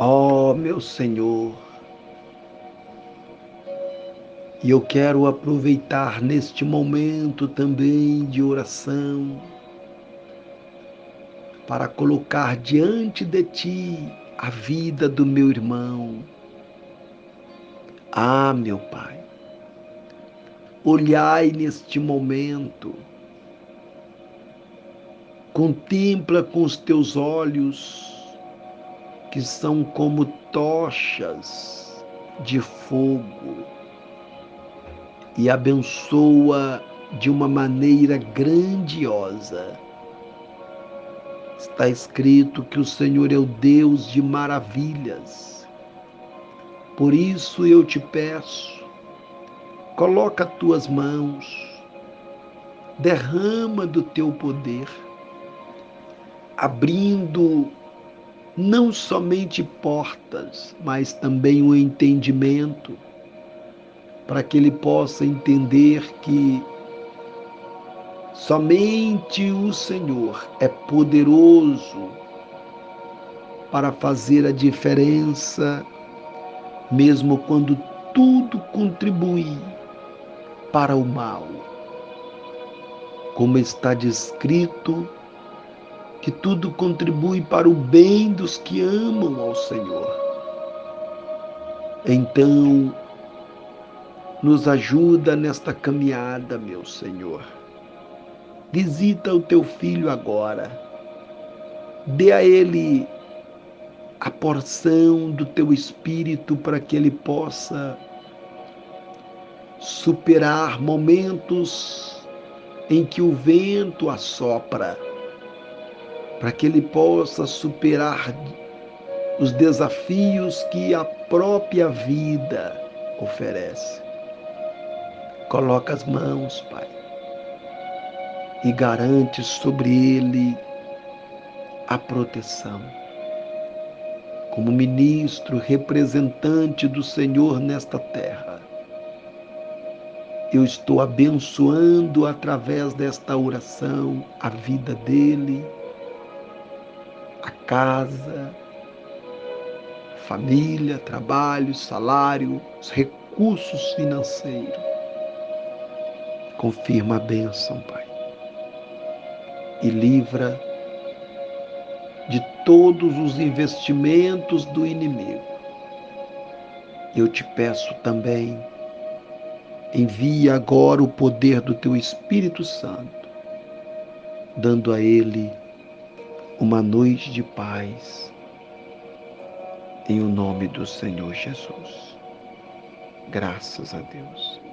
Ó oh, meu Senhor, e eu quero aproveitar neste momento também de oração para colocar diante de Ti a vida do meu irmão. Ah, meu Pai, olhai neste momento, contempla com os teus olhos, que são como tochas de fogo e abençoa de uma maneira grandiosa. Está escrito que o Senhor é o Deus de maravilhas. Por isso eu te peço, coloca tuas mãos, derrama do teu poder, abrindo não somente portas, mas também o entendimento para que ele possa entender que somente o Senhor é poderoso para fazer a diferença, mesmo quando tudo contribui para o mal. Como está descrito, que tudo contribui para o bem dos que amam ao Senhor. Então, nos ajuda nesta caminhada, meu Senhor. Visita o teu filho agora. Dê a ele a porção do teu espírito para que ele possa superar momentos em que o vento assopra, para que ele possa superar os desafios que a própria vida oferece. Coloca as mãos, Pai, e garante sobre ele a proteção. Como ministro, representante do Senhor nesta terra, eu estou abençoando através desta oração a vida dele, a casa, família, trabalho, salário, os recursos financeiros Confirma a bênção, Pai. E livra de todos os investimentos do inimigo. Eu te peço também, envia agora o poder do teu Espírito Santo, dando a ele uma noite de paz, em o nome do Senhor Jesus. Graças a Deus.